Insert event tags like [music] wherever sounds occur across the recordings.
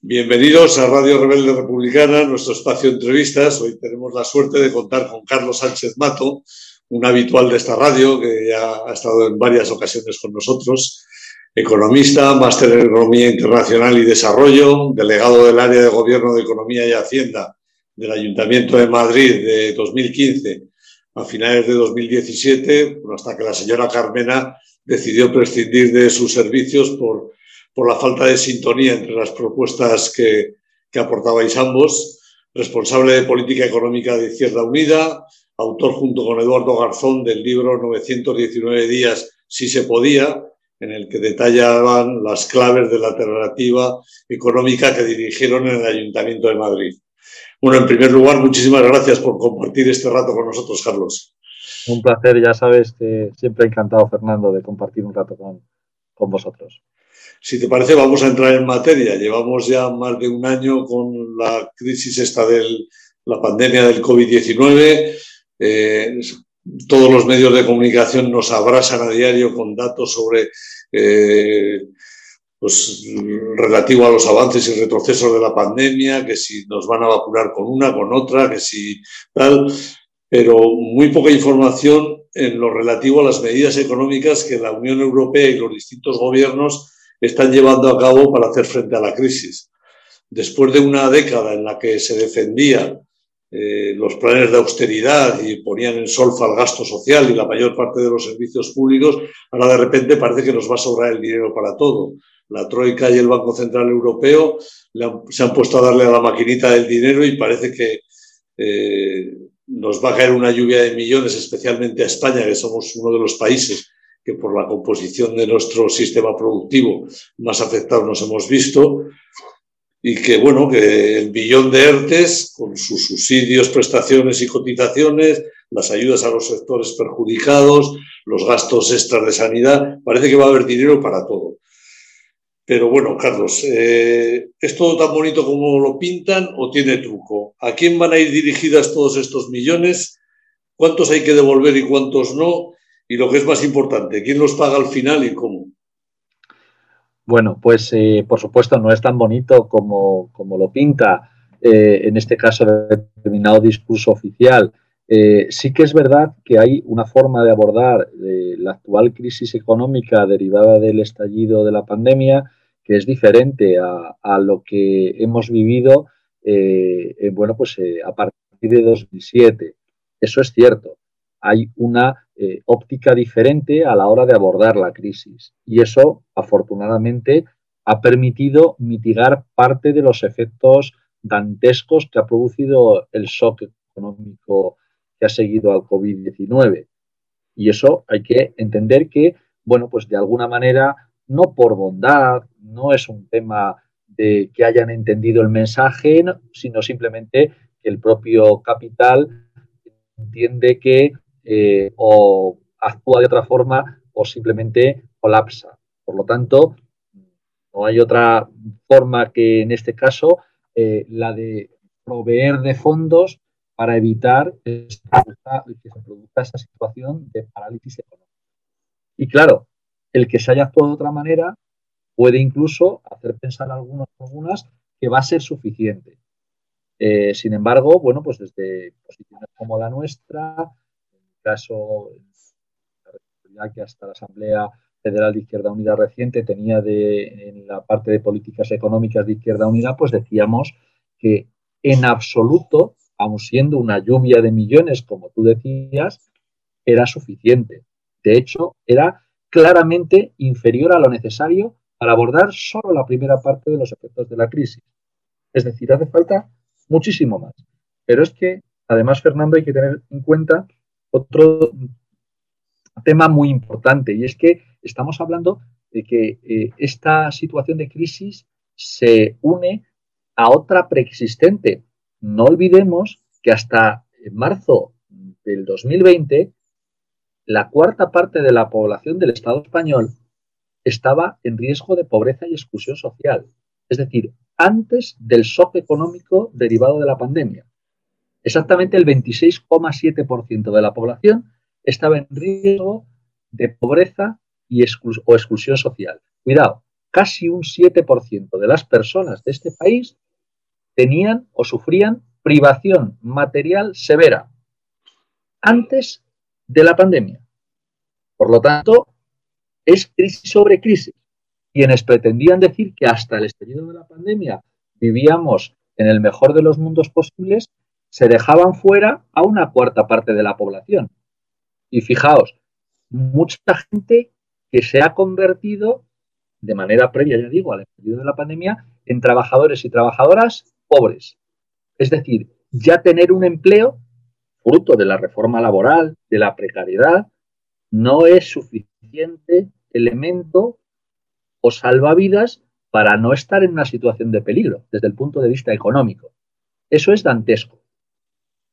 Bienvenidos a Radio Rebelde Republicana, nuestro espacio de entrevistas. Hoy tenemos la suerte de contar con Carlos Sánchez Mato, un habitual de esta radio que ya ha estado en varias ocasiones con nosotros, economista, máster en Economía Internacional y Desarrollo, delegado del área de Gobierno de Economía y Hacienda del Ayuntamiento de Madrid de 2015 a finales de 2017, hasta que la señora Carmena decidió prescindir de sus servicios por por la falta de sintonía entre las propuestas que, que aportabais ambos, responsable de política económica de Izquierda Unida, autor junto con Eduardo Garzón del libro 919 días si se podía, en el que detallaban las claves de la alternativa económica que dirigieron en el Ayuntamiento de Madrid. Bueno, en primer lugar, muchísimas gracias por compartir este rato con nosotros, Carlos. Un placer, ya sabes que siempre encantado, Fernando, de compartir un rato con, con vosotros. Si te parece, vamos a entrar en materia. Llevamos ya más de un año con la crisis esta de la pandemia del COVID-19. Eh, todos los medios de comunicación nos abrasan a diario con datos sobre eh, pues, relativo a los avances y retrocesos de la pandemia, que si nos van a vacunar con una, con otra, que si tal, pero muy poca información en lo relativo a las medidas económicas que la Unión Europea y los distintos gobiernos están llevando a cabo para hacer frente a la crisis. Después de una década en la que se defendían eh, los planes de austeridad y ponían en solfa el gasto social y la mayor parte de los servicios públicos, ahora de repente parece que nos va a sobrar el dinero para todo. La Troika y el Banco Central Europeo se han puesto a darle a la maquinita del dinero y parece que eh, nos va a caer una lluvia de millones, especialmente a España, que somos uno de los países que por la composición de nuestro sistema productivo más afectados nos hemos visto, y que, bueno, que el billón de ERTES, con sus subsidios, prestaciones y cotizaciones, las ayudas a los sectores perjudicados, los gastos extras de sanidad, parece que va a haber dinero para todo. Pero bueno, Carlos, eh, ¿es todo tan bonito como lo pintan o tiene truco? ¿A quién van a ir dirigidas todos estos millones? ¿Cuántos hay que devolver y cuántos no? Y lo que es más importante, ¿quién los paga al final y cómo? Bueno, pues eh, por supuesto no es tan bonito como, como lo pinta eh, en este caso determinado discurso oficial. Eh, sí que es verdad que hay una forma de abordar la actual crisis económica derivada del estallido de la pandemia que es diferente a, a lo que hemos vivido, bueno, pues a partir de 2007. Eso es cierto. Hay una eh, óptica diferente a la hora de abordar la crisis. Y eso, afortunadamente, ha permitido mitigar parte de los efectos dantescos que ha producido el shock económico que ha seguido al COVID-19. Y eso hay que entender que, bueno, pues de alguna manera, no por bondad, no es un tema de que hayan entendido el mensaje, sino simplemente que el propio capital entiende que eh, o actúa de otra forma o simplemente colapsa. Por lo tanto, no hay otra forma que en este caso eh, la de proveer de fondos para evitar que se, produzca, esa situación de parálisis económica. Y claro, el que se haya actuado de otra manera puede incluso hacer pensar a algunos algunas que va a ser suficiente. Eh, sin embargo, bueno, pues desde posiciones como la nuestra, caso, ya que hasta la Asamblea Federal de Izquierda Unida reciente tenía de, en la parte de políticas económicas de Izquierda Unida, pues decíamos que en absoluto, aun siendo una lluvia de millones, como tú decías, era suficiente. De hecho, era claramente inferior a lo necesario para abordar solo la primera parte de los efectos de la crisis. Es decir, hace falta muchísimo más. Pero es que, además, Fernando, hay que tener en cuenta otro tema muy importante y es que estamos hablando de que eh, esta situación de crisis se une a otra preexistente. No olvidemos que hasta marzo del 2020 la cuarta parte de la población del Estado español estaba en riesgo de pobreza y exclusión social, es decir, antes del shock económico derivado de la pandemia. Exactamente el 26,7% de la población estaba en riesgo de pobreza y o exclusión social. Cuidado, casi un 7% de las personas de este país tenían o sufrían privación material severa antes de la pandemia. Por lo tanto, es crisis sobre crisis. Quienes pretendían decir que hasta el estallido de la pandemia vivíamos en el mejor de los mundos posibles, se dejaban fuera a una cuarta parte de la población. Y fijaos, mucha gente que se ha convertido de manera previa, ya digo, al estallido de la pandemia, en trabajadores y trabajadoras pobres. Es decir, ya tener un empleo, fruto de la reforma laboral, de la precariedad, no es suficiente elemento o salvavidas para no estar en una situación de peligro desde el punto de vista económico. Eso es dantesco.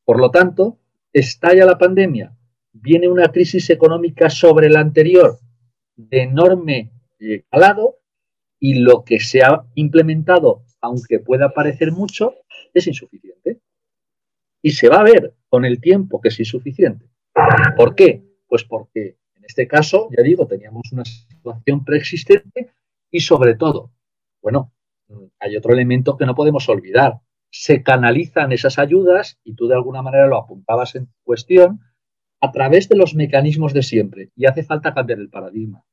Por lo tanto, estalla la pandemia, viene una crisis económica sobre la anterior de enorme eh, calado y lo que se ha implementado, aunque pueda parecer mucho, es insuficiente. Y se va a ver con el tiempo que es insuficiente. ¿Por qué? Pues porque en este caso, ya digo, teníamos una situación preexistente y sobre todo, bueno, hay otro elemento que no podemos olvidar. Se canalizan esas ayudas, y tú de alguna manera lo apuntabas en cuestión, a través de los mecanismos de siempre. Y hace falta cambiar el paradigma.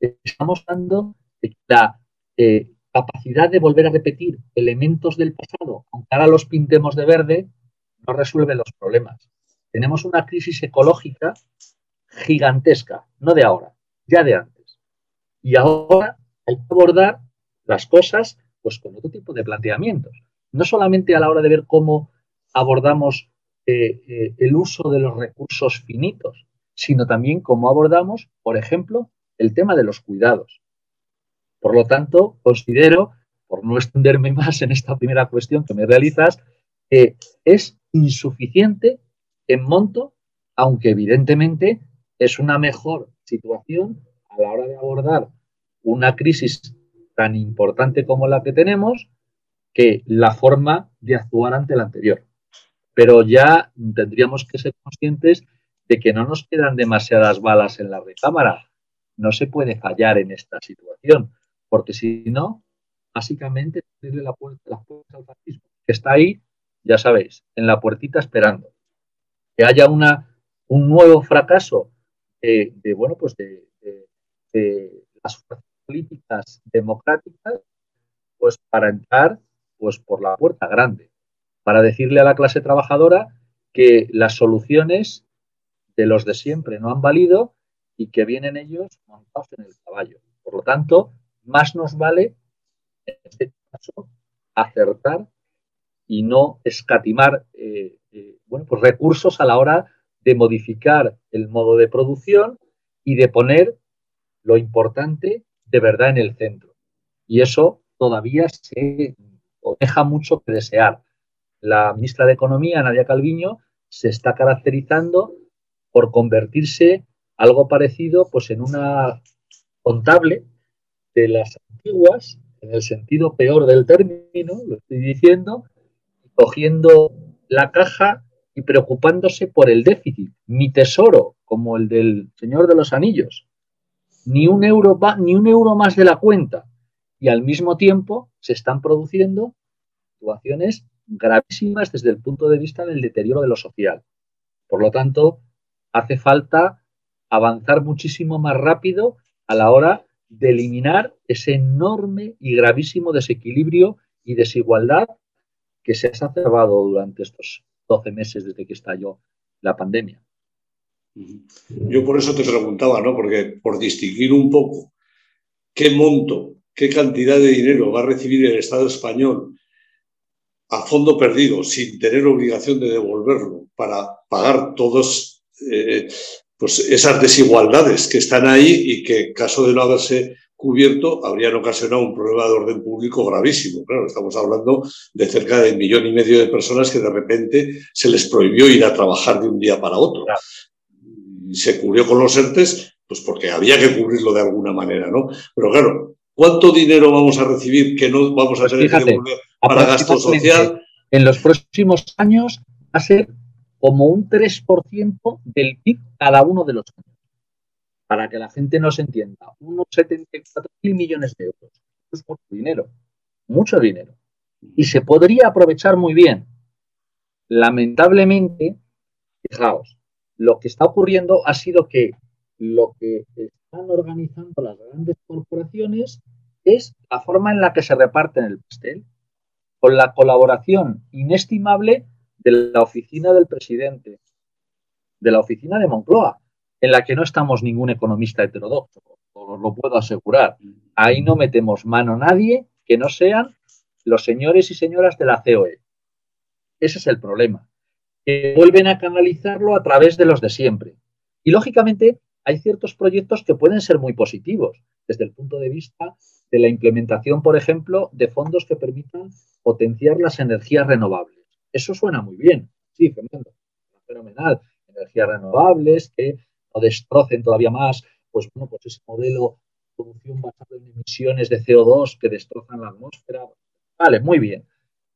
Estamos de la eh, capacidad de volver a repetir elementos del pasado, aunque ahora los pintemos de verde, no resuelve los problemas. Tenemos una crisis ecológica gigantesca, no de ahora, ya de antes. Y ahora hay que abordar las cosas pues con otro tipo de planteamientos. No solamente a la hora de ver cómo abordamos eh, eh, el uso de los recursos finitos, sino también cómo abordamos, por ejemplo, el tema de los cuidados. Por lo tanto, considero, por no extenderme [laughs] más en esta primera cuestión que me realizas, que es insuficiente en monto, aunque evidentemente es una mejor situación a la hora de abordar una crisis tan importante como la que tenemos que la forma de actuar ante la anterior. Pero ya tendríamos que ser conscientes de que no nos quedan demasiadas balas en la recámara. No se puede fallar en esta situación, porque si no, básicamente abrirle la puerta, las al fascismo, que está ahí, ya sabéis, en la puertita esperando. Que haya una, un nuevo fracaso de, bueno, pues de, las fuerzas políticas democráticas, pues para entrar pues por la puerta grande, para decirle a la clase trabajadora que las soluciones de los de siempre no han valido y que vienen ellos montados en el caballo. Por lo tanto, más nos vale, en este caso, acertar y no escatimar eh, eh, bueno, pues recursos a la hora de modificar el modo de producción y de poner lo importante de verdad en el centro. Y eso todavía se deja mucho que desear. La ministra de Economía, Nadia Calviño, se está caracterizando por convertirse algo parecido pues en una contable de las antiguas, en el sentido peor del término, lo estoy diciendo, cogiendo la caja y preocupándose por el déficit. Mi tesoro, como el del Señor de los Anillos, ni un euro, ni un euro más de la cuenta. Y al mismo tiempo se están produciendo situaciones gravísimas desde el punto de vista del deterioro de lo social. Por lo tanto, hace falta avanzar muchísimo más rápido a la hora de eliminar ese enorme y gravísimo desequilibrio y desigualdad que se ha exacerbado durante estos 12 meses desde que estalló la pandemia. Yo por eso te preguntaba, ¿no? Porque por distinguir un poco qué monto, qué cantidad de dinero va a recibir el Estado español a fondo perdido, sin tener obligación de devolverlo, para pagar todas eh, pues esas desigualdades que están ahí y que, en caso de no haberse cubierto, habrían ocasionado un problema de orden público gravísimo. Claro, estamos hablando de cerca de un millón y medio de personas que de repente se les prohibió ir a trabajar de un día para otro. Se cubrió con los ERTES, pues porque había que cubrirlo de alguna manera, ¿no? Pero claro, ¿cuánto dinero vamos a recibir que no vamos a pues tener que devolver para gasto social? En los próximos años va a ser como un 3% del PIB cada uno de los años para que la gente nos entienda, unos 74 mil millones de euros. es mucho dinero, mucho dinero. Y se podría aprovechar muy bien. Lamentablemente, fijaos, lo que está ocurriendo ha sido que lo que están organizando las grandes corporaciones es la forma en la que se reparten el pastel, con la colaboración inestimable de la oficina del presidente, de la oficina de Moncloa, en la que no estamos ningún economista heterodoxo, os lo puedo asegurar. Ahí no metemos mano nadie que no sean los señores y señoras de la COE. Ese es el problema. Que vuelven a canalizarlo a través de los de siempre. Y lógicamente hay ciertos proyectos que pueden ser muy positivos desde el punto de vista de la implementación, por ejemplo, de fondos que permitan potenciar las energías renovables. Eso suena muy bien. Sí, Fernando, fenomenal. Energías renovables que no destrocen todavía más, pues bueno, pues ese modelo de producción basado en emisiones de CO2 que destrozan la atmósfera. Vale, muy bien.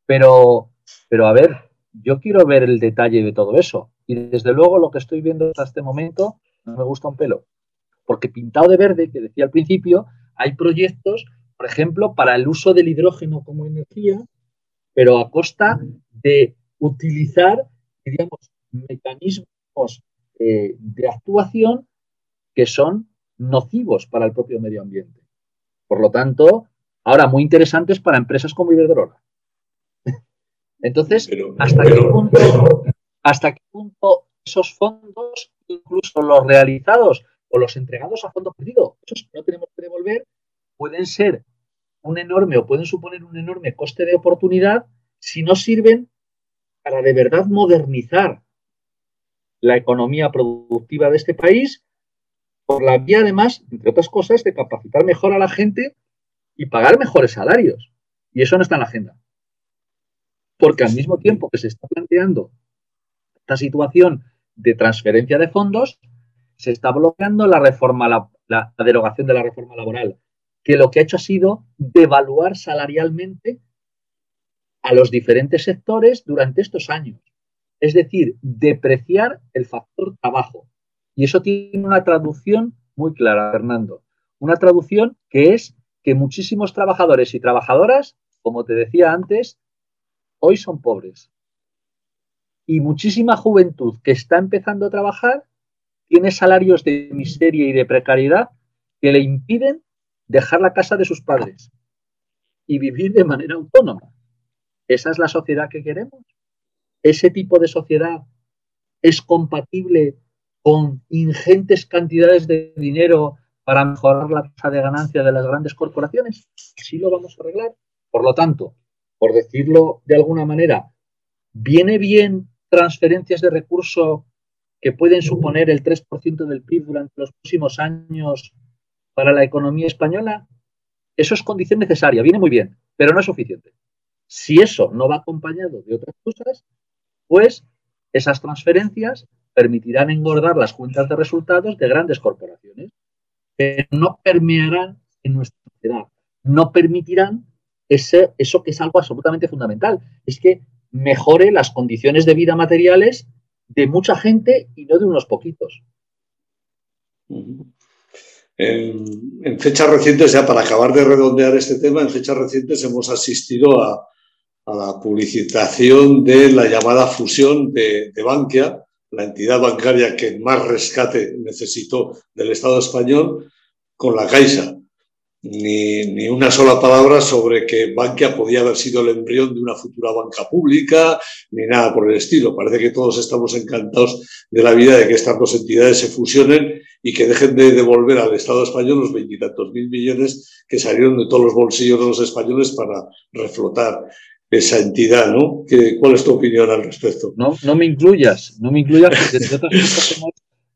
Pero, pero a ver, yo quiero ver el detalle de todo eso. Y desde luego lo que estoy viendo hasta este momento no me gusta un pelo. Porque pintado de verde, que decía al principio, hay proyectos, por ejemplo, para el uso del hidrógeno como energía, pero a costa de utilizar, digamos, mecanismos eh, de actuación que son nocivos para el propio medio ambiente. Por lo tanto, ahora muy interesantes para empresas como Iberdrola. [laughs] Entonces, ¿hasta, qué punto, ¿hasta qué punto esos fondos, incluso los realizados o los entregados a fondo perdido, esos que no tenemos que devolver, pueden ser un enorme o pueden suponer un enorme coste de oportunidad si no sirven para de verdad modernizar la economía productiva de este país por la vía, además, entre otras cosas, de capacitar mejor a la gente y pagar mejores salarios. Y eso no está en la agenda. Porque al mismo tiempo que se está planteando esta situación de transferencia de fondos, se está bloqueando la reforma, la, derogación de la reforma laboral, que lo que ha hecho ha sido devaluar salarialmente a los diferentes sectores durante estos años. Es decir, depreciar el factor trabajo. Y eso tiene una traducción muy clara, Fernando. Una traducción que es que muchísimos trabajadores y trabajadoras, como te decía antes, hoy son pobres. Y muchísima juventud que está empezando a trabajar tiene salarios de miseria y de precariedad que le impiden dejar la casa de sus padres y vivir de manera autónoma. ¿Esa es la sociedad que queremos? ¿Ese tipo de sociedad es compatible con ingentes cantidades de dinero para mejorar la tasa de ganancia de las grandes corporaciones? ¿Sí lo vamos a arreglar? Por lo tanto, por decirlo de alguna manera, ¿viene bien transferencias de recursos que pueden suponer el 3% del PIB durante los próximos años para la economía española, eso es condición necesaria, viene muy bien, pero no es suficiente. Si eso no va acompañado de otras cosas, pues esas transferencias permitirán engordar las cuentas de resultados de grandes corporaciones, pero no permearán en nuestra sociedad, no permitirán ese, eso que es algo absolutamente fundamental, es que mejore las condiciones de vida materiales de mucha gente y no de unos poquitos. En, fechas recientes, ya para acabar de redondear este tema, en fechas recientes hemos asistido a, la publicitación de la llamada fusión de, de, Bankia, la entidad bancaria que más rescate necesitó del Estado español, con la Caixa ni, una sola palabra sobre que Bankia podía haber sido el embrión de una futura banca pública, ni nada por el estilo. Parece que todos estamos encantados de la vida de que estas dos entidades se fusionen y que dejen de devolver al Estado español los veintitantos mil millones que salieron de todos los bolsillos de los españoles para reflotar esa entidad, ¿no? ¿Cuál es tu opinión al respecto? No, no me incluyas, no me incluyas porque cosas hemos,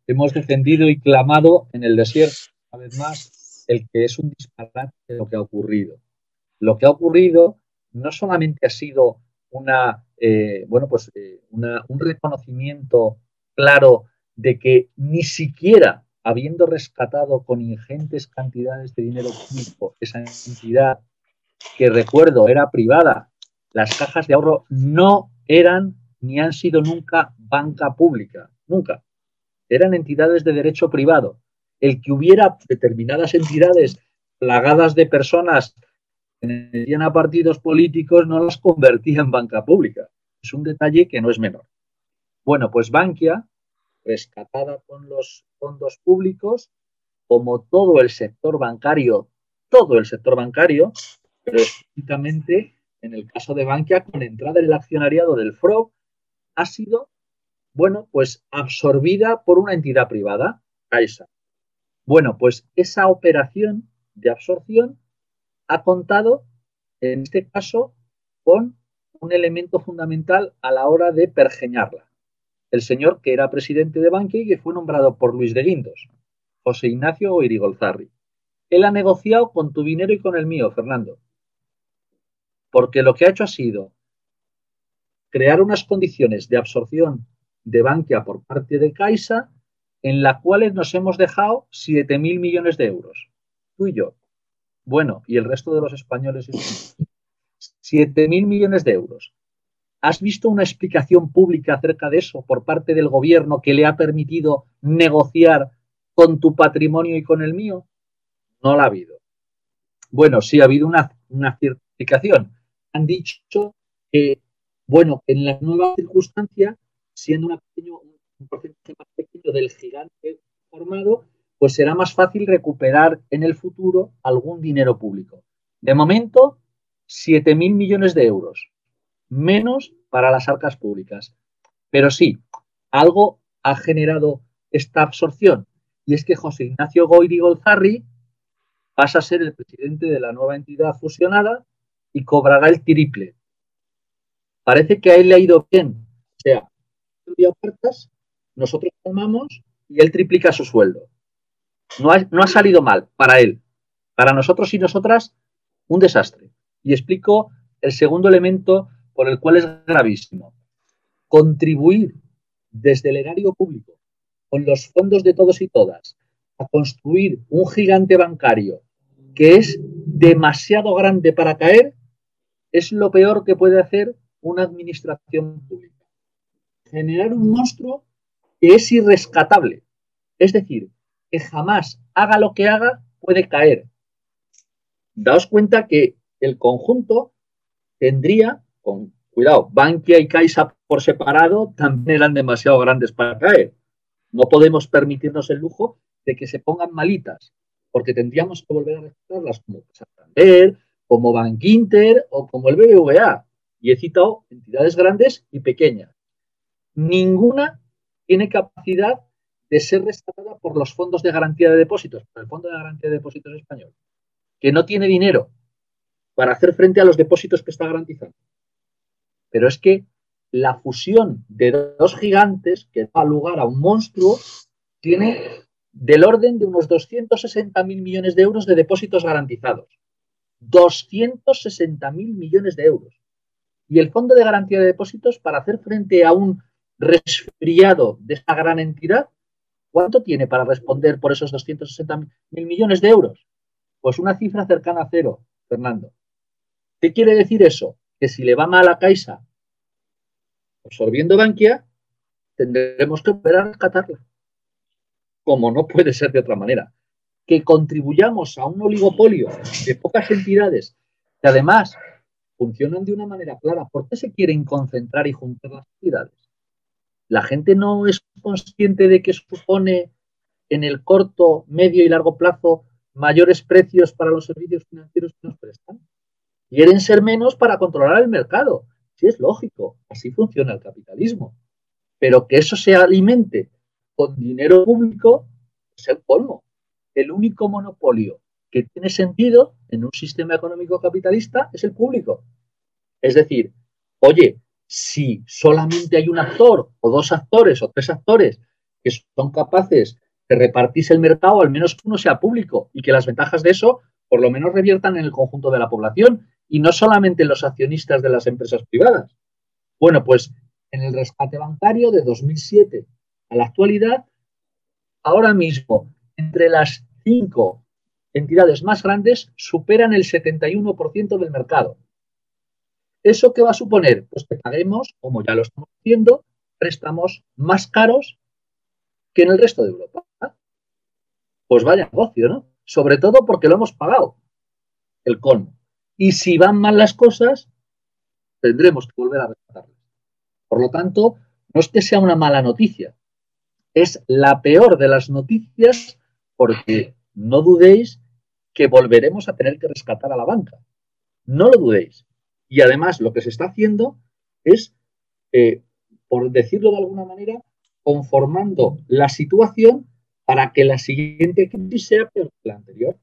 hemos defendido y clamado en el desierto, una vez más, el que es un disparate de lo que ha ocurrido. Lo que ha ocurrido no solamente ha sido una, eh, bueno, pues, eh, un reconocimiento claro de que ni siquiera habiendo rescatado con ingentes cantidades de dinero público esa entidad que recuerdo era privada, las cajas de ahorro no eran ni han sido nunca banca pública, nunca. Eran entidades de derecho privado el que hubiera determinadas entidades plagadas de personas que metían a partidos políticos no las convertía en banca pública. Es un detalle que no es menor. Bueno, pues Bankia, rescatada con los fondos públicos, como todo el sector bancario, todo el sector bancario, pero específicamente en el caso de Bankia, con entrada en el accionariado del FROB, ha sido, bueno, pues absorbida por una entidad privada, Caixa. Bueno, pues esa operación de absorción ha contado, en este caso, con un elemento fundamental a la hora de pergeñarla. El señor que era presidente de Bankia y que fue nombrado por Luis de Guindos, José Ignacio Oirigolzarri. Él ha negociado con tu dinero y con el mío, Fernando. Porque lo que ha hecho ha sido crear unas condiciones de absorción de Bankia por parte de Caixa en las cuales nos hemos dejado 7.000 millones de euros. Tú y yo. Bueno, y el resto de los españoles. 7.000 millones de euros. ¿Has visto una explicación pública acerca de eso por parte del gobierno que le ha permitido negociar con tu patrimonio y con el mío? No la ha habido. Bueno, sí ha habido una, una explicación. Han dicho que, bueno, en la nueva circunstancia, siendo una pequeño, un porcentaje más pequeño del gigante formado, pues será más fácil recuperar en el futuro algún dinero público. De momento, 7.000 millones de euros, menos para las arcas públicas. Pero sí, algo ha generado esta absorción y es que José Ignacio Goiri Golzarri pasa a ser el presidente de la nueva entidad fusionada y cobrará el triple. Parece que a él le ha ido bien. O sea, nosotros tomamos y él triplica su sueldo. No ha, no ha salido mal para él. Para nosotros y nosotras, un desastre. Y explico el segundo elemento por el cual es gravísimo. Contribuir desde el erario público con los fondos de todos y todas a construir un gigante bancario que es demasiado grande para caer, es lo peor que puede hacer una administración pública. Generar un monstruo que es irrescatable. Es decir, que jamás haga lo que haga, puede caer. Daos cuenta que el conjunto tendría, con cuidado, Bankia y Caixa por separado también eran demasiado grandes para caer. No podemos permitirnos el lujo de que se pongan malitas, porque tendríamos que volver a respetarlas como Santander, como Bank Inter o como el BBVA. Y he citado entidades grandes y pequeñas. Ninguna tiene capacidad de ser rescatada por los fondos de garantía de depósitos, por el Fondo de Garantía de Depósitos Español, que no tiene dinero para hacer frente a los depósitos que está garantizando. Pero es que la fusión de dos gigantes que da lugar a un monstruo tiene del orden de unos 260.000 millones de euros de depósitos garantizados. 260.000 millones de euros. Y el Fondo de Garantía de Depósitos, para hacer frente a un resfriado de esta gran entidad, ¿cuánto tiene para responder por esos 260.000 millones de euros? Pues una cifra cercana a cero, Fernando. ¿Qué quiere decir eso? Que si le va mal a Caixa absorbiendo Bankia, tendremos que volver a rescatarla. Como no puede ser de otra manera. Que contribuyamos a un oligopolio de pocas entidades que además funcionan de una manera clara. ¿Por qué se quieren concentrar y juntar las entidades? La gente no es consciente de que supone en el corto, medio y largo plazo mayores precios para los servicios financieros que nos prestan. Quieren ser menos para controlar el mercado. Sí, es lógico, así funciona el capitalismo. Pero que eso se alimente con dinero público es el colmo. El único monopolio que tiene sentido en un sistema económico capitalista es el público. Es decir, oye, si solamente hay un actor o dos actores o tres actores que son capaces de repartirse el mercado, al menos que uno sea público y que las ventajas de eso por lo menos reviertan en el conjunto de la población y no solamente los accionistas de las empresas privadas. Bueno, pues en el rescate bancario de 2007 a la actualidad, ahora mismo, entre las cinco entidades más grandes, superan el 71% del mercado. ¿Eso qué va a suponer? Pues que paguemos, como ya lo estamos haciendo, préstamos más caros que en el resto de Europa. pues vaya negocio, ¿no? Sobre todo porque lo hemos pagado, el con. Y si van mal las cosas, tendremos que volver a rescatarlas. Por lo tanto, no es que sea una mala noticia, es la peor de las noticias porque no dudéis que volveremos a tener que rescatar a la banca. No lo dudéis. Y además lo que se está haciendo es, eh, por decirlo de alguna manera, conformando la situación para que la siguiente crisis sea peor que la anterior.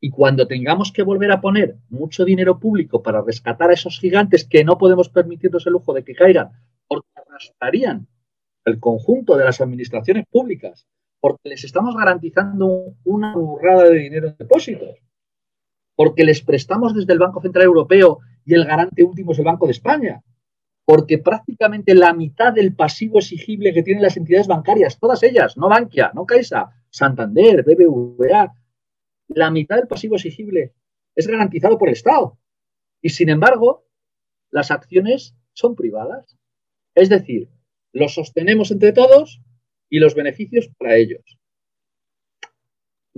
Y cuando tengamos que volver a poner mucho dinero público para rescatar a esos gigantes que no podemos permitirnos el lujo de que caigan, porque arrastrarían el conjunto de las administraciones públicas, porque les estamos garantizando una burrada de dinero en depósitos, porque les prestamos desde el Banco Central Europeo y el garante último es el Banco de España, porque prácticamente la mitad del pasivo exigible que tienen las entidades bancarias, todas ellas, no Bankia, no Caixa, Santander, BBVA, la mitad del pasivo exigible es garantizado por el Estado. Y sin embargo, las acciones son privadas. Es decir, los sostenemos entre todos y los beneficios para ellos.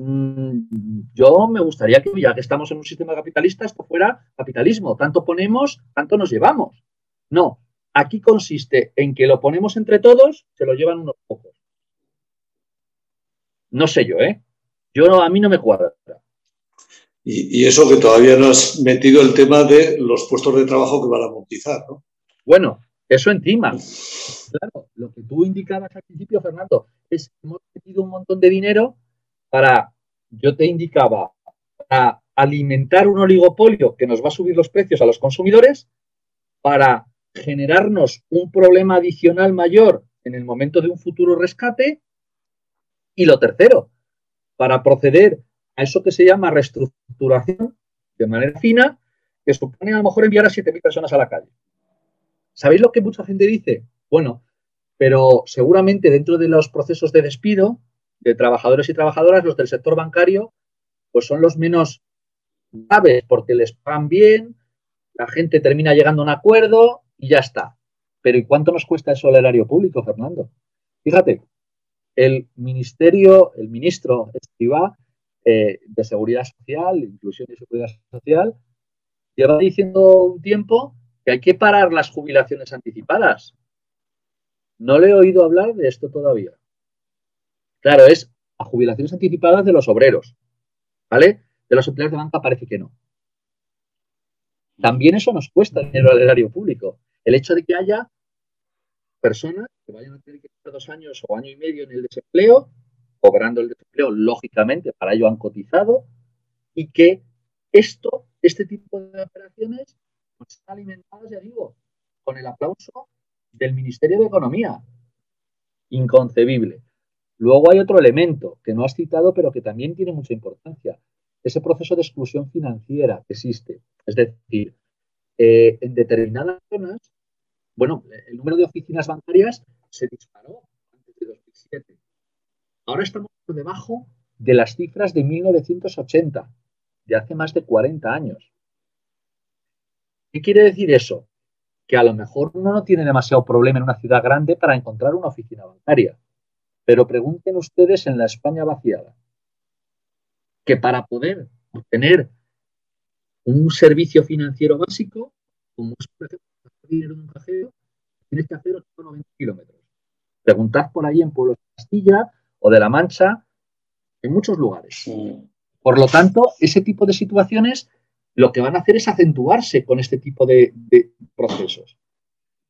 Mm, yo me gustaría que, ya que estamos en un sistema capitalista, esto fuera capitalismo. Tanto ponemos, tanto nos llevamos. No, aquí consiste en que lo ponemos entre todos, se lo llevan unos pocos. No sé yo, ¿eh? Yo a mí no me cuadra. Y, y, eso que todavía no has metido el tema de los puestos de trabajo que van a amortizar, ¿no? Bueno, eso encima. Claro, lo que tú indicabas al principio, Fernando, es que hemos metido un montón de dinero para, yo te indicaba, para alimentar un oligopolio que nos va a subir los precios a los consumidores, para generarnos un problema adicional mayor en el momento de un futuro rescate. Y lo tercero, para proceder a eso que se llama reestructuración de manera fina, que supone a lo mejor enviar a 7.000 personas a la calle. ¿Sabéis lo que mucha gente dice? Bueno, pero seguramente dentro de los procesos de despido de trabajadores y trabajadoras, los del sector bancario, pues son los menos graves porque les pagan bien, la gente termina llegando a un acuerdo y ya está. Pero ¿y cuánto nos cuesta eso al erario público, Fernando? Fíjate, el ministerio, el ministro Escribá eh, de Seguridad Social, Inclusión y Seguridad Social, lleva diciendo un tiempo que hay que parar las jubilaciones anticipadas. No le he oído hablar de esto todavía. Claro, es a jubilaciones anticipadas de los obreros, ¿vale? De los empleados de banca parece que no. También eso nos cuesta dinero al erario público. El hecho de que haya personas que vayan a tener que estar dos años o año y medio en el desempleo, cobrando el desempleo, lógicamente, para ello han cotizado, y que esto, este tipo de operaciones, pues están alimentadas, ya digo, con el aplauso del Ministerio de Economía. Inconcebible. Luego hay otro elemento que no has citado, pero que también tiene mucha importancia. Ese proceso de exclusión financiera que existe. Es decir, eh, en determinadas zonas, bueno, el número de oficinas bancarias se disparó antes de 2007. Ahora estamos por debajo de las cifras de 1980, de hace más de 40 años. ¿Qué quiere decir eso? Que a lo mejor uno no tiene demasiado problema en una ciudad grande para encontrar una oficina bancaria. Pero pregunten ustedes en la España vaciada que para poder obtener un servicio financiero básico, como es por ejemplo dinero en un cajero, tienes que hacer 890 kilómetros. Preguntad por ahí en Pueblo de Castilla o de La Mancha, en muchos lugares. Por lo tanto, ese tipo de situaciones lo que van a hacer es acentuarse con este tipo de, procesos.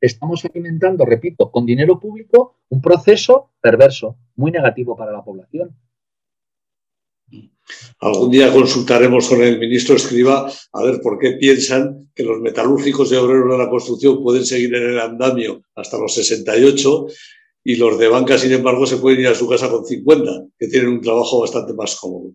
Estamos alimentando, repito, con dinero público un proceso perverso, muy negativo para la población. Algún día consultaremos con el ministro Escriba a ver por qué piensan que los metalúrgicos y obreros de la construcción pueden seguir en el andamio hasta los 68 y los de banca, sin embargo, se pueden ir a su casa con 50, que tienen un trabajo bastante más cómodo.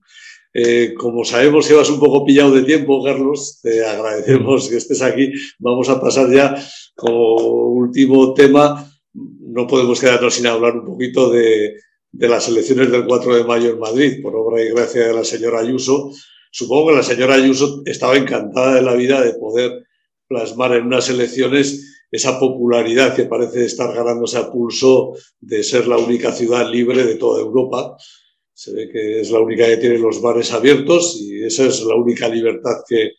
Eh, como sabemos que vas un poco pillado de tiempo, Carlos, te agradecemos que estés aquí. Vamos a pasar ya como último tema. No podemos quedarnos sin hablar un poquito de, de las elecciones del 4 de mayo en Madrid, por obra y gracia de la señora Ayuso. Supongo que la señora Ayuso estaba encantada de la vida de poder plasmar en unas elecciones esa popularidad que parece estar ganándose a pulso de ser la única ciudad libre de toda Europa Se ve que es la única que tiene los bares abiertos y esa es la única libertad que,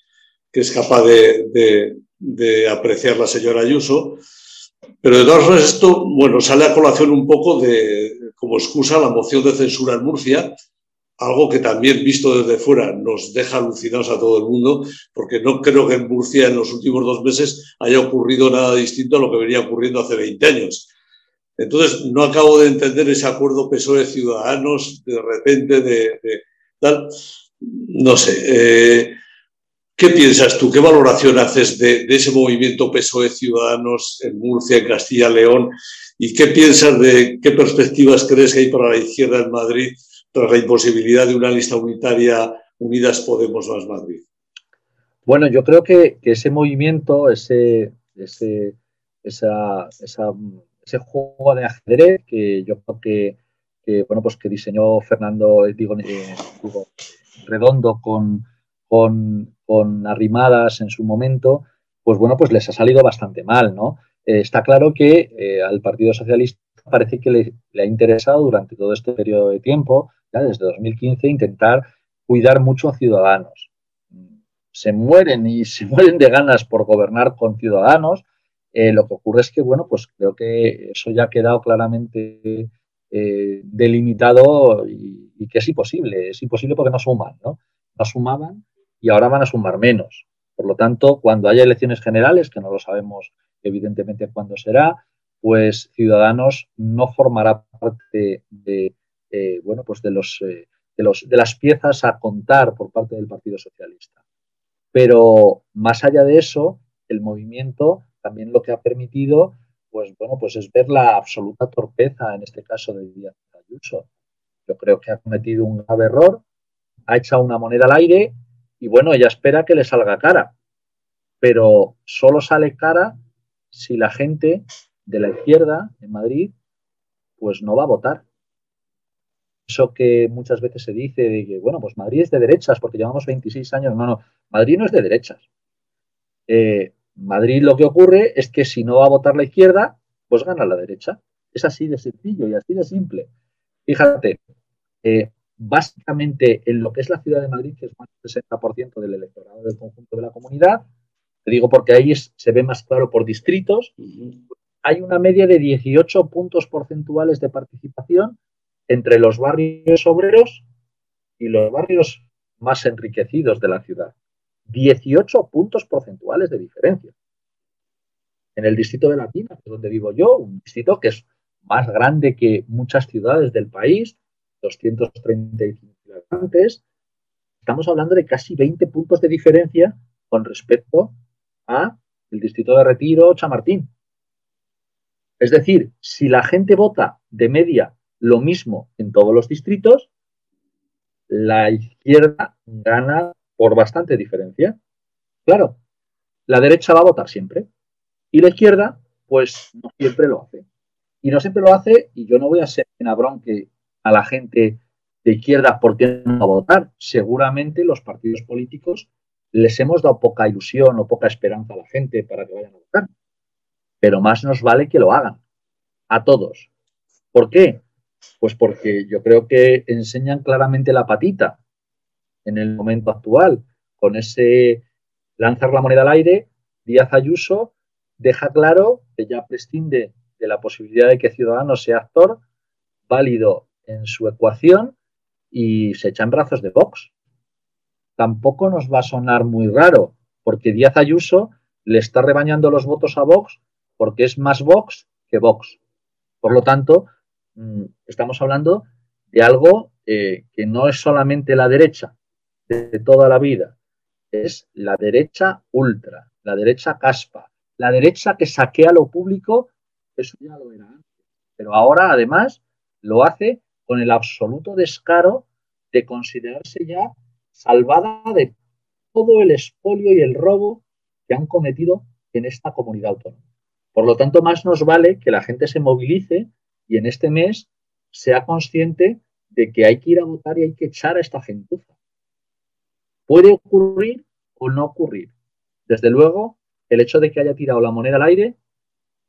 es capaz de, apreciar la señora Ayuso. Pero de todas formas, esto, bueno, sale a colación un poco de, como excusa, la moción de censura en Murcia, algo que también visto desde fuera nos deja alucinados a todo el mundo, porque no creo que en Murcia en los últimos dos meses haya ocurrido nada distinto a lo que venía ocurriendo hace 20 años. Entonces, no acabo de entender ese acuerdo PSOE-Ciudadanos de repente de, tal. No sé. Eh, ¿Qué piensas tú? ¿Qué valoración haces de, ese movimiento PSOE-Ciudadanos en Murcia, en Castilla-León? ¿Y qué piensas de qué perspectivas crees que hay para la izquierda en Madrid tras la imposibilidad de una lista unitaria Unidas Podemos más Madrid? Bueno, yo creo que, ese movimiento, ese, esa, ese juego de ajedrez que yo creo que, bueno, pues que diseñó Fernando, eh, digo, Redondo con, con, Arrimadas en su momento, pues bueno, pues les ha salido bastante mal, ¿no? Eh, está claro que eh, al Partido Socialista parece que le, le, ha interesado durante todo este periodo de tiempo desde 2015, intentar cuidar mucho a ciudadanos. Se mueren y [laughs] se mueren de ganas por gobernar con ciudadanos. Eh, lo que ocurre es que, bueno, pues creo que eso ya ha quedado claramente eh, delimitado y, que es imposible. Es imposible porque no suman, ¿no? No sumaban y ahora van a sumar menos. Por lo tanto, cuando haya elecciones generales, que no lo sabemos evidentemente cuándo será, pues Ciudadanos no formará parte de, eh, bueno, pues de, los, de, los, de las piezas a contar por parte del Partido Socialista. Pero más allá de eso, el movimiento también lo que ha permitido, pues bueno, pues es ver la absoluta torpeza, en este caso de Díaz Ayuso. Yo creo que ha cometido un grave error, ha echado una moneda al aire y bueno, ella espera que le salga cara. Pero solo sale cara si la gente de la izquierda en Madrid pues no va a votar eso que muchas veces se dice de que, bueno, pues Madrid es de derechas porque llevamos 26 años. No, no, Madrid no es de derechas. Eh, Madrid lo que ocurre es que si no va a votar la izquierda, pues gana la derecha. Es así de sencillo y así de simple. Fíjate, eh, básicamente en lo que es la ciudad de Madrid, que es más del 60% del electorado del conjunto de la comunidad, te digo porque ahí se ve más claro por distritos, hay una media de 18 puntos porcentuales de participación entre los barrios obreros y los barrios más enriquecidos de la ciudad. 18 puntos porcentuales de diferencia. En el distrito de Latina, que donde vivo yo, un distrito que es más grande que muchas ciudades del país, 235 habitantes, estamos hablando de casi 20 puntos de diferencia con respecto a el distrito de Retiro, Chamartín. Es decir, si la gente vota de media lo mismo en todos los distritos, la izquierda gana por bastante diferencia. Claro, la derecha va a votar siempre y la izquierda, pues no siempre lo hace. Y no siempre lo hace, y yo no voy a ser en que a la gente de izquierda por qué no va a votar. Seguramente los partidos políticos les hemos dado poca ilusión o poca esperanza a la gente para que vayan a votar. Pero más nos vale que lo hagan. A todos. ¿Por qué? Pues porque yo creo que enseñan claramente la patita en el momento actual. Con ese lanzar la moneda al aire, Díaz Ayuso deja claro que ya prescinde de la posibilidad de que Ciudadanos sea actor válido en su ecuación y se echa en brazos de Vox. Tampoco nos va a sonar muy raro, porque Díaz Ayuso le está rebañando los votos a Vox porque es más Vox que Vox. Por lo tanto, Mm, estamos hablando de algo eh, que no es solamente la derecha de, toda la vida, es la derecha ultra, la derecha caspa, la derecha que saquea lo público, eso ya lo era antes, pero ahora además lo hace con el absoluto descaro de considerarse ya salvada de todo el expolio y el robo que han cometido en esta comunidad autónoma. Por lo tanto, más nos vale que la gente se movilice y en este mes sea consciente de que hay que ir a votar y hay que echar a esta gentuza. Puede ocurrir o no ocurrir. Desde luego, el hecho de que haya tirado la moneda al aire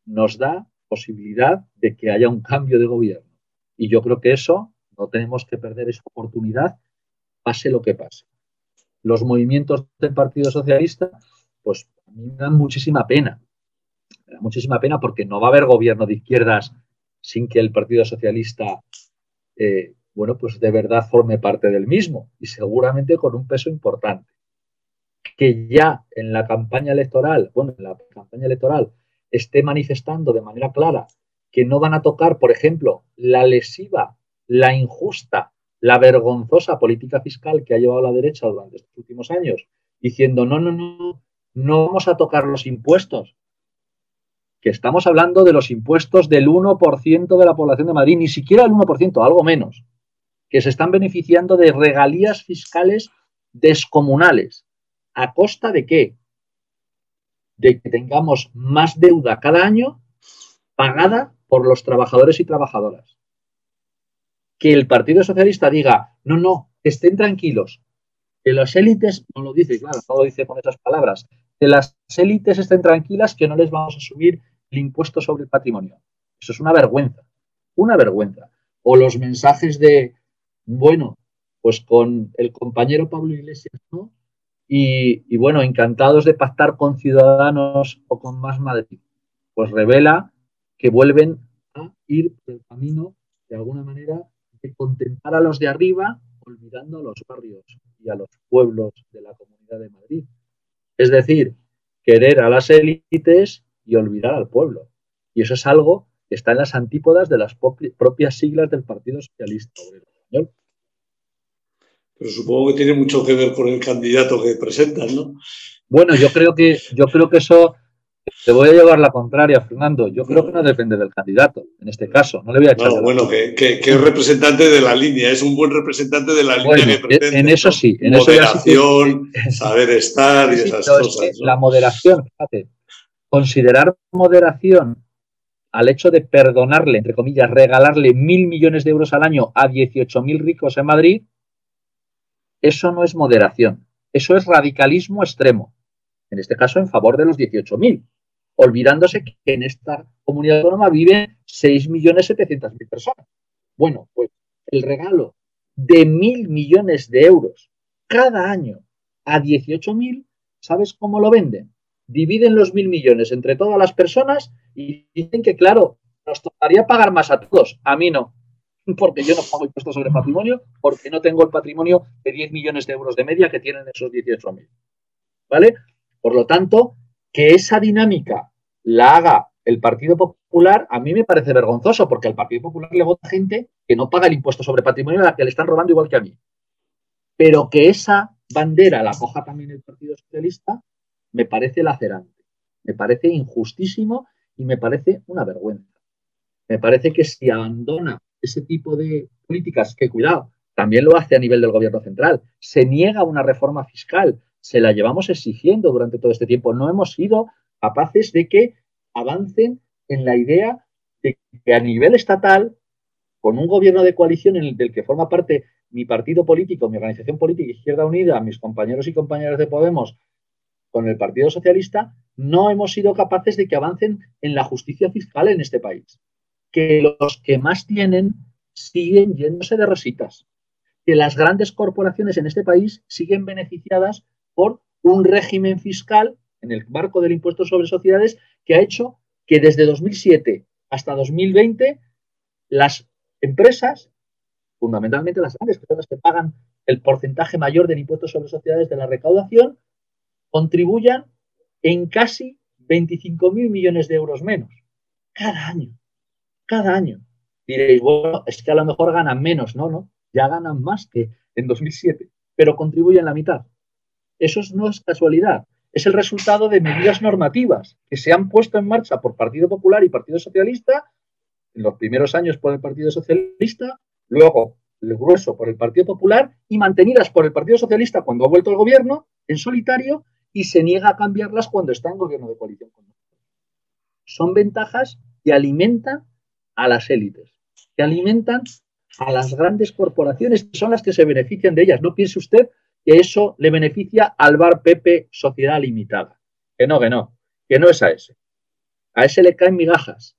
nos da posibilidad de que haya un cambio de gobierno. Y yo creo que eso No tenemos que perder esa oportunidad, pase lo que pase. Los movimientos del Partido Socialista, pues a mí me dan muchísima pena. Me da muchísima pena porque no va a haber gobierno de izquierdas sin que el Partido Socialista, eh, bueno, pues de verdad forme parte del mismo y seguramente con un peso importante. Que ya en la campaña electoral, bueno, en la campaña electoral esté manifestando de manera clara que no van a tocar, por ejemplo, la lesiva, la injusta, la vergonzosa política fiscal que ha llevado la derecha durante estos últimos años, diciendo, no, no, no, no vamos a tocar los impuestos, que estamos hablando de los impuestos del 1% de la población de Madrid, ni siquiera el 1%, algo menos, que se están beneficiando de regalías fiscales descomunales. ¿A costa de qué? De que tengamos más deuda cada año pagada por los trabajadores y trabajadoras. Que el Partido Socialista diga, no, no, estén tranquilos, que las élites, no lo dice, claro, no lo dice con esas palabras, que las élites estén tranquilas, que no les vamos a subir el impuesto sobre el patrimonio. Eso es una vergüenza, una vergüenza. O los mensajes de, bueno, pues con el compañero Pablo Iglesias, ¿no? Y, bueno, encantados de pactar con Ciudadanos o con Más Madrid. Pues revela que vuelven a ir por el camino, de alguna manera, de contentar a los de arriba, olvidando a los barrios y a los pueblos de la Comunidad de Madrid. Es decir, querer a las élites y olvidar al pueblo. Y eso es algo que está en las antípodas de las propias siglas del Partido Socialista Obrero Español. Pero supongo que tiene mucho que ver con el candidato que presentan, ¿no? Bueno, yo creo que, yo creo que eso te voy a llevar la contraria, Fernando. Yo creo que no depende del candidato, en este caso. No le voy a echar. bueno, que, es representante de la línea, es un buen representante de la línea que pretende. En eso sí. En moderación, saber estar y esas cosas. La moderación, fíjate, considerar moderación al hecho de perdonarle, entre comillas, regalarle mil millones de euros al año a 18.000 ricos en Madrid, eso no es moderación, eso es radicalismo extremo, en este caso en favor de los 18.000, olvidándose que en esta comunidad autónoma viven 6.700.000 personas. Bueno, pues el regalo de mil millones de euros cada año a 18.000, ¿sabes cómo lo venden? dividen los mil millones entre todas las personas y dicen que, claro, nos tocaría pagar más a todos. A mí no, porque yo no pago impuestos sobre patrimonio, porque no tengo el patrimonio de 10 millones de euros de media que tienen esos 18.000. ¿Vale? Por lo tanto, que esa dinámica la haga el Partido Popular, a mí me parece vergonzoso, porque al Partido Popular le vota gente que no paga el impuesto sobre patrimonio a la que le están robando igual que a mí. Pero que esa bandera la coja también el Partido Socialista, me parece lacerante, me parece injustísimo y me parece una vergüenza. Me parece que si abandona ese tipo de políticas, que cuidado, también lo hace a nivel del gobierno central, se niega una reforma fiscal, se la llevamos exigiendo durante todo este tiempo. No hemos sido capaces de que avancen en la idea de que a nivel estatal, con un gobierno de coalición del que forma parte mi partido político, mi organización política Izquierda Unida, mis compañeros y compañeras de Podemos, con el Partido Socialista, no hemos sido capaces de que avancen en la justicia fiscal en este país. Que los que más tienen siguen yéndose de rositas. Que las grandes corporaciones en este país siguen beneficiadas por un régimen fiscal en el marco del impuesto sobre sociedades que ha hecho que desde 2007 hasta 2020 las empresas, fundamentalmente las grandes, que son las que pagan el porcentaje mayor del impuesto sobre sociedades de la recaudación, contribuyan en casi 25.000 millones de euros menos cada año. Cada año. Diréis, bueno, es que a lo mejor ganan menos, no, no, ya ganan más que en 2007, pero contribuyen la mitad. Eso no es casualidad, es el resultado de medidas normativas que se han puesto en marcha por Partido Popular y Partido Socialista, en los primeros años por el Partido Socialista, luego el grueso por el Partido Popular y mantenidas por el Partido Socialista cuando ha vuelto al gobierno en solitario y se niega a cambiarlas cuando está en gobierno de coalición. Son ventajas que alimentan a las élites, que alimentan a las grandes corporaciones, que son las que se benefician de ellas. No piense usted que eso le beneficia al bar Pepe Sociedad Limitada. Que no, que no, que no es a ese. A ese le caen migajas.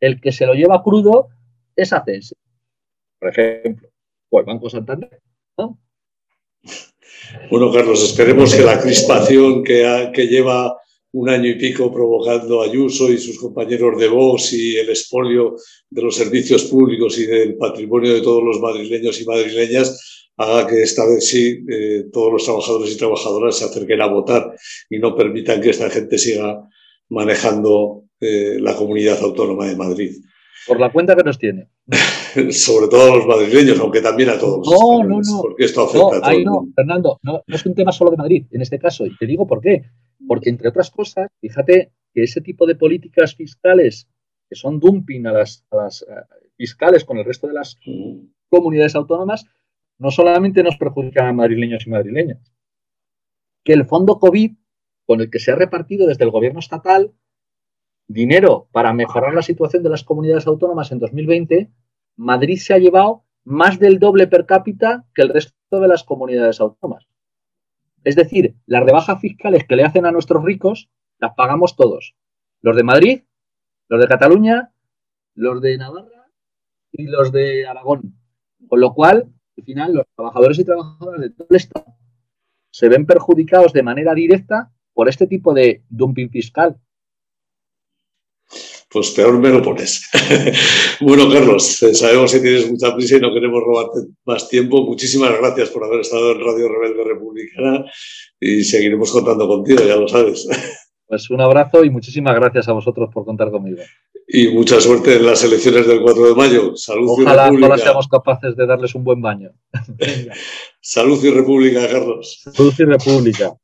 El que se lo lleva crudo es ACS. por ejemplo, o el Banco Santander. Bueno, Carlos, esperemos que la crispación que lleva un año y pico provocando Ayuso y sus compañeros de Vox y el expolio de los servicios públicos y del patrimonio de todos los madrileños y madrileñas haga que esta vez sí eh, todos los trabajadores y trabajadoras se acerquen a votar y no permitan que esta gente siga manejando eh, la comunidad autónoma de Madrid. Por la cuenta que nos tiene. [laughs] Sobre todo a los madrileños, aunque también a todos. No, no, no. Porque esto afecta a todos. No, Fernando, no, no es un tema solo de Madrid en este caso. Y te digo por qué. Porque, entre otras cosas, fíjate que ese tipo de políticas fiscales que son dumping a las, eh, fiscales con el resto de las comunidades autónomas, no solamente nos perjudican a madrileños y madrileñas, que el fondo COVID, con el que se ha repartido desde el gobierno estatal dinero para mejorar la situación de las comunidades autónomas en 2020, Madrid se ha llevado más del doble per cápita que el resto de las comunidades autónomas. Es decir, las rebajas fiscales que le hacen a nuestros ricos las pagamos todos. Los de Madrid, los de Cataluña, los de Navarra y los de Aragón. Con lo cual, al final, los trabajadores y trabajadoras de todo el Estado se ven perjudicados de manera directa por este tipo de dumping fiscal pues peor me lo pones. [laughs] bueno, Carlos, sabemos que tienes mucha prisa y no queremos robarte más tiempo. Muchísimas gracias por haber estado en Radio Rebelde Republicana y seguiremos contando contigo, ya lo sabes. [laughs] Pues un abrazo y muchísimas gracias a vosotros por contar conmigo. Y mucha suerte en las elecciones del 4 de mayo. Salud Ojalá, y República. Ojalá seamos capaces de darles un buen baño. [laughs] Salud y República, Carlos. Salud y República.